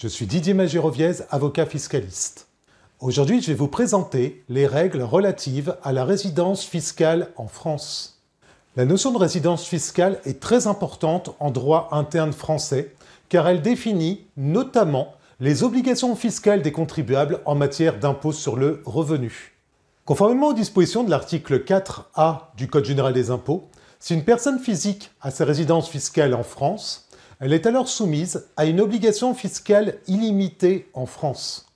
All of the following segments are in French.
Je suis Didier Magiroviez, avocat fiscaliste. Aujourd'hui, je vais vous présenter les règles relatives à la résidence fiscale en France. La notion de résidence fiscale est très importante en droit interne français car elle définit notamment les obligations fiscales des contribuables en matière d'impôt sur le revenu. Conformément aux dispositions de l'article 4A du Code général des impôts, si une personne physique a sa résidence fiscale en France, elle est alors soumise à une obligation fiscale illimitée en France.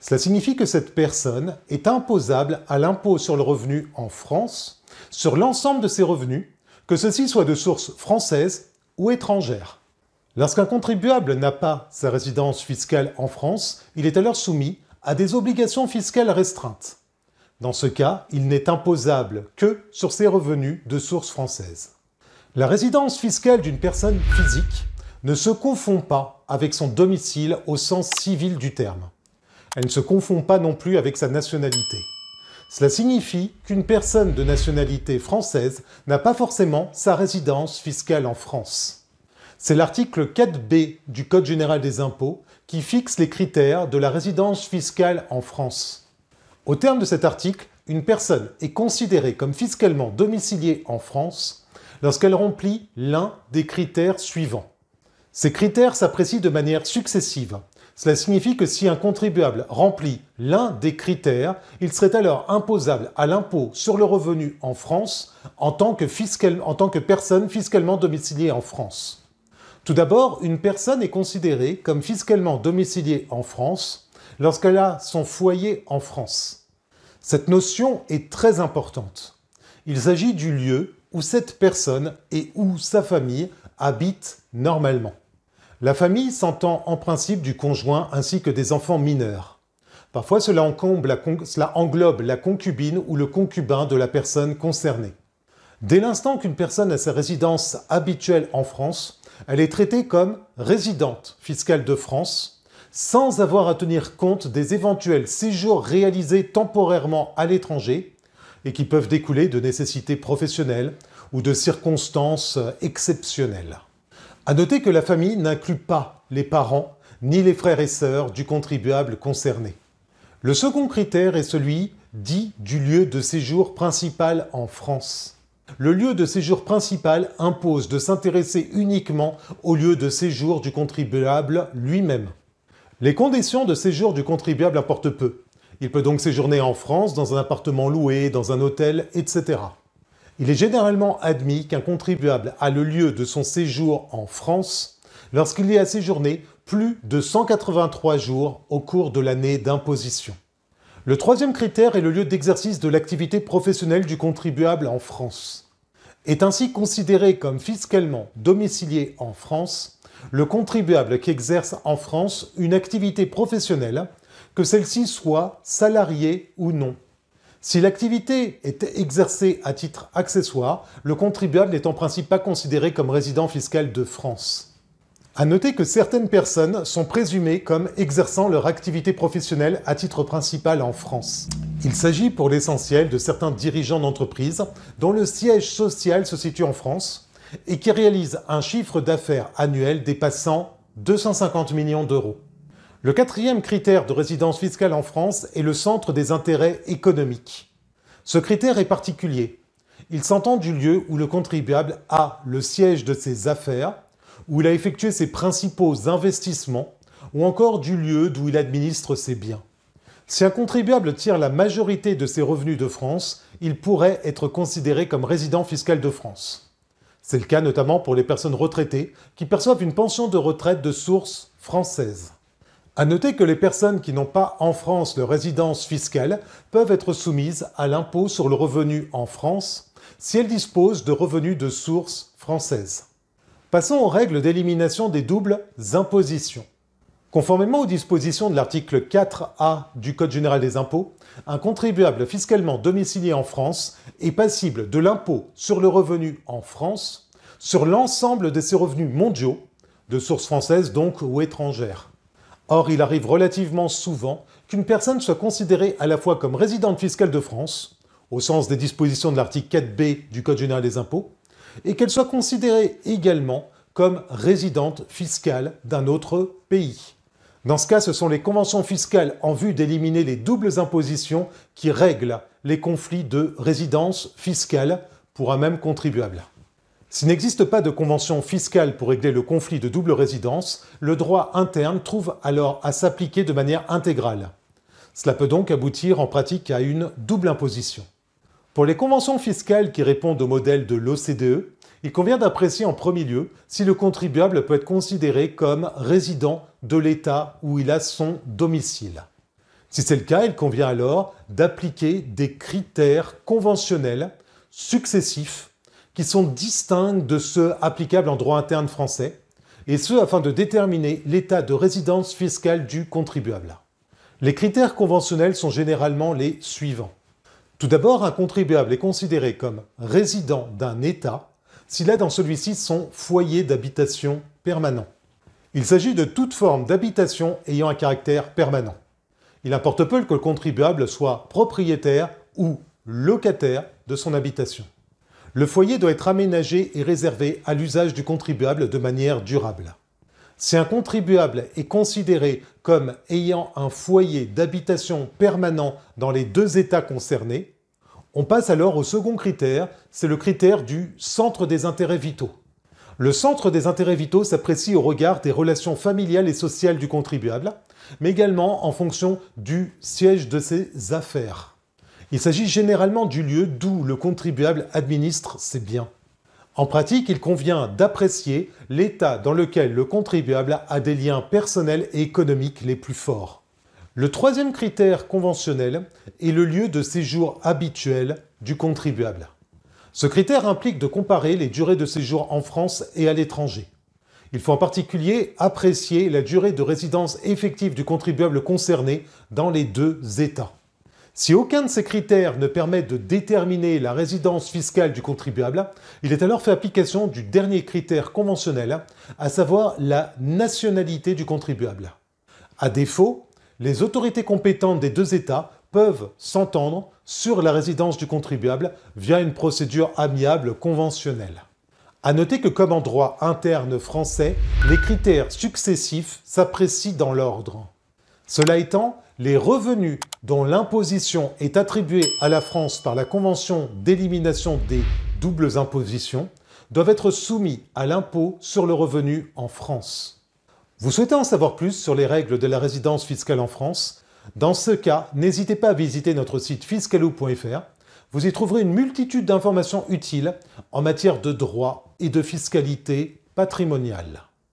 Cela signifie que cette personne est imposable à l'impôt sur le revenu en France sur l'ensemble de ses revenus, que ceux-ci soient de source française ou étrangère. Lorsqu'un contribuable n'a pas sa résidence fiscale en France, il est alors soumis à des obligations fiscales restreintes. Dans ce cas, il n'est imposable que sur ses revenus de source française. La résidence fiscale d'une personne physique ne se confond pas avec son domicile au sens civil du terme. Elle ne se confond pas non plus avec sa nationalité. Cela signifie qu'une personne de nationalité française n'a pas forcément sa résidence fiscale en France. C'est l'article 4b du Code général des impôts qui fixe les critères de la résidence fiscale en France. Au terme de cet article, une personne est considérée comme fiscalement domiciliée en France lorsqu'elle remplit l'un des critères suivants. Ces critères s'apprécient de manière successive. Cela signifie que si un contribuable remplit l'un des critères, il serait alors imposable à l'impôt sur le revenu en France en tant que, personne fiscalement domiciliée en France. Tout d'abord, une personne est considérée comme fiscalement domiciliée en France lorsqu'elle a son foyer en France. Cette notion est très importante. Il s'agit du lieu où cette personne et où sa famille habitent normalement. La famille s'entend en principe du conjoint ainsi que des enfants mineurs. Parfois cela englobe, la, concubine ou le concubin de la personne concernée. Dès l'instant qu'une personne a sa résidence habituelle en France, elle est traitée comme résidente fiscale de France sans avoir à tenir compte des éventuels séjours réalisés temporairement à l'étranger et qui peuvent découler de nécessités professionnelles ou de circonstances exceptionnelles. À noter que la famille n'inclut pas les parents ni les frères et sœurs du contribuable concerné. Le second critère est celui dit du lieu de séjour principal en France. Le lieu de séjour principal impose de s'intéresser uniquement au lieu de séjour du contribuable lui-même. Les conditions de séjour du contribuable importent peu. Il peut donc séjourner en France, dans un appartement loué, dans un hôtel, etc. Il est généralement admis qu'un contribuable a le lieu de son séjour en France lorsqu'il y a séjourné plus de 183 jours au cours de l'année d'imposition. Le troisième critère est le lieu d'exercice de l'activité professionnelle du contribuable en France. Est ainsi considéré comme fiscalement domicilié en France le contribuable qui exerce en France une activité professionnelle, que celle-ci soit salariée ou non. Si l'activité est exercée à titre accessoire, le contribuable n'est en principe pas considéré comme résident fiscal de France. À noter que certaines personnes sont présumées comme exerçant leur activité professionnelle à titre principal en France. Il s'agit pour l'essentiel de certains dirigeants d'entreprises dont le siège social se situe en France et qui réalisent un chiffre d'affaires annuel dépassant 250 millions d'euros. Le quatrième critère de résidence fiscale en France est le centre des intérêts économiques. Ce critère est particulier. Il s'entend du lieu où le contribuable a le siège de ses affaires où il a effectué ses principaux investissements, ou encore du lieu d'où il administre ses biens. Si un contribuable tire la majorité de ses revenus de France, il pourrait être considéré comme résident fiscal de France. C'est le cas notamment pour les personnes retraitées qui perçoivent une pension de retraite de source française. À noter que les personnes qui n'ont pas en France leur résidence fiscale peuvent être soumises à l'impôt sur le revenu en France si elles disposent de revenus de source française. Passons aux règles d'élimination des doubles impositions. Conformément aux dispositions de l'article 4A du Code général des impôts, un contribuable fiscalement domicilié en France est passible de l'impôt sur le revenu en France sur l'ensemble de ses revenus mondiaux, de source française donc ou étrangère. Or, il arrive relativement souvent qu'une personne soit considérée à la fois comme résidente fiscale de France, au sens des dispositions de l'article 4B du Code général des impôts, et qu'elle soit considérée également comme résidente fiscale d'un autre pays. Dans ce cas, ce sont les conventions fiscales en vue d'éliminer les doubles impositions qui règlent les conflits de résidence fiscale pour un même contribuable. S'il n'existe pas de convention fiscale pour régler le conflit de double résidence, le droit interne trouve alors à s'appliquer de manière intégrale. Cela peut donc aboutir en pratique à une double imposition. Pour les conventions fiscales qui répondent au modèle de l'OCDE, il convient d'apprécier en premier lieu si le contribuable peut être considéré comme résident de l'État où il a son domicile. Si c'est le cas, il convient alors d'appliquer des critères conventionnels successifs qui sont distincts de ceux applicables en droit interne français, et ce afin de déterminer l'état de résidence fiscale du contribuable. Les critères conventionnels sont généralement les suivants. Tout d'abord, un contribuable est considéré comme résident d'un État s'il a dans celui-ci son foyer d'habitation permanent. Il s'agit de toute forme d'habitation ayant un caractère permanent. Il importe peu que le contribuable soit propriétaire ou locataire de son habitation. Le foyer doit être aménagé et réservé à l'usage du contribuable de manière durable. Si un contribuable est considéré comme ayant un foyer d'habitation permanent dans les deux États concernés, on passe alors au second critère, c'est le critère du centre des intérêts vitaux. Le centre des intérêts vitaux s'apprécie au regard des relations familiales et sociales du contribuable, mais également en fonction du siège de ses affaires. Il s'agit généralement du lieu d'où le contribuable administre ses biens. En pratique, il convient d'apprécier l'état dans lequel le contribuable a des liens personnels et économiques les plus forts. Le troisième critère conventionnel est le lieu de séjour habituel du contribuable. Ce critère implique de comparer les durées de séjour en France et à l'étranger. Il faut en particulier apprécier la durée de résidence effective du contribuable concerné dans les deux États. Si aucun de ces critères ne permet de déterminer la résidence fiscale du contribuable, il est alors fait application du dernier critère conventionnel, à savoir la nationalité du contribuable. À défaut, les autorités compétentes des deux États peuvent s'entendre sur la résidence du contribuable via une procédure amiable conventionnelle. À noter que comme en droit interne français, les critères successifs s'apprécient dans l'ordre. Cela étant, les revenus dont l'imposition est attribuée à la France par la Convention d'élimination des doubles impositions doivent être soumis à l'impôt sur le revenu en France. Vous souhaitez en savoir plus sur les règles de la résidence fiscale en France? Dans ce cas, n'hésitez pas à visiter notre site fiscalou.fr. Vous y trouverez une multitude d'informations utiles en matière de droit et de fiscalité patrimoniale.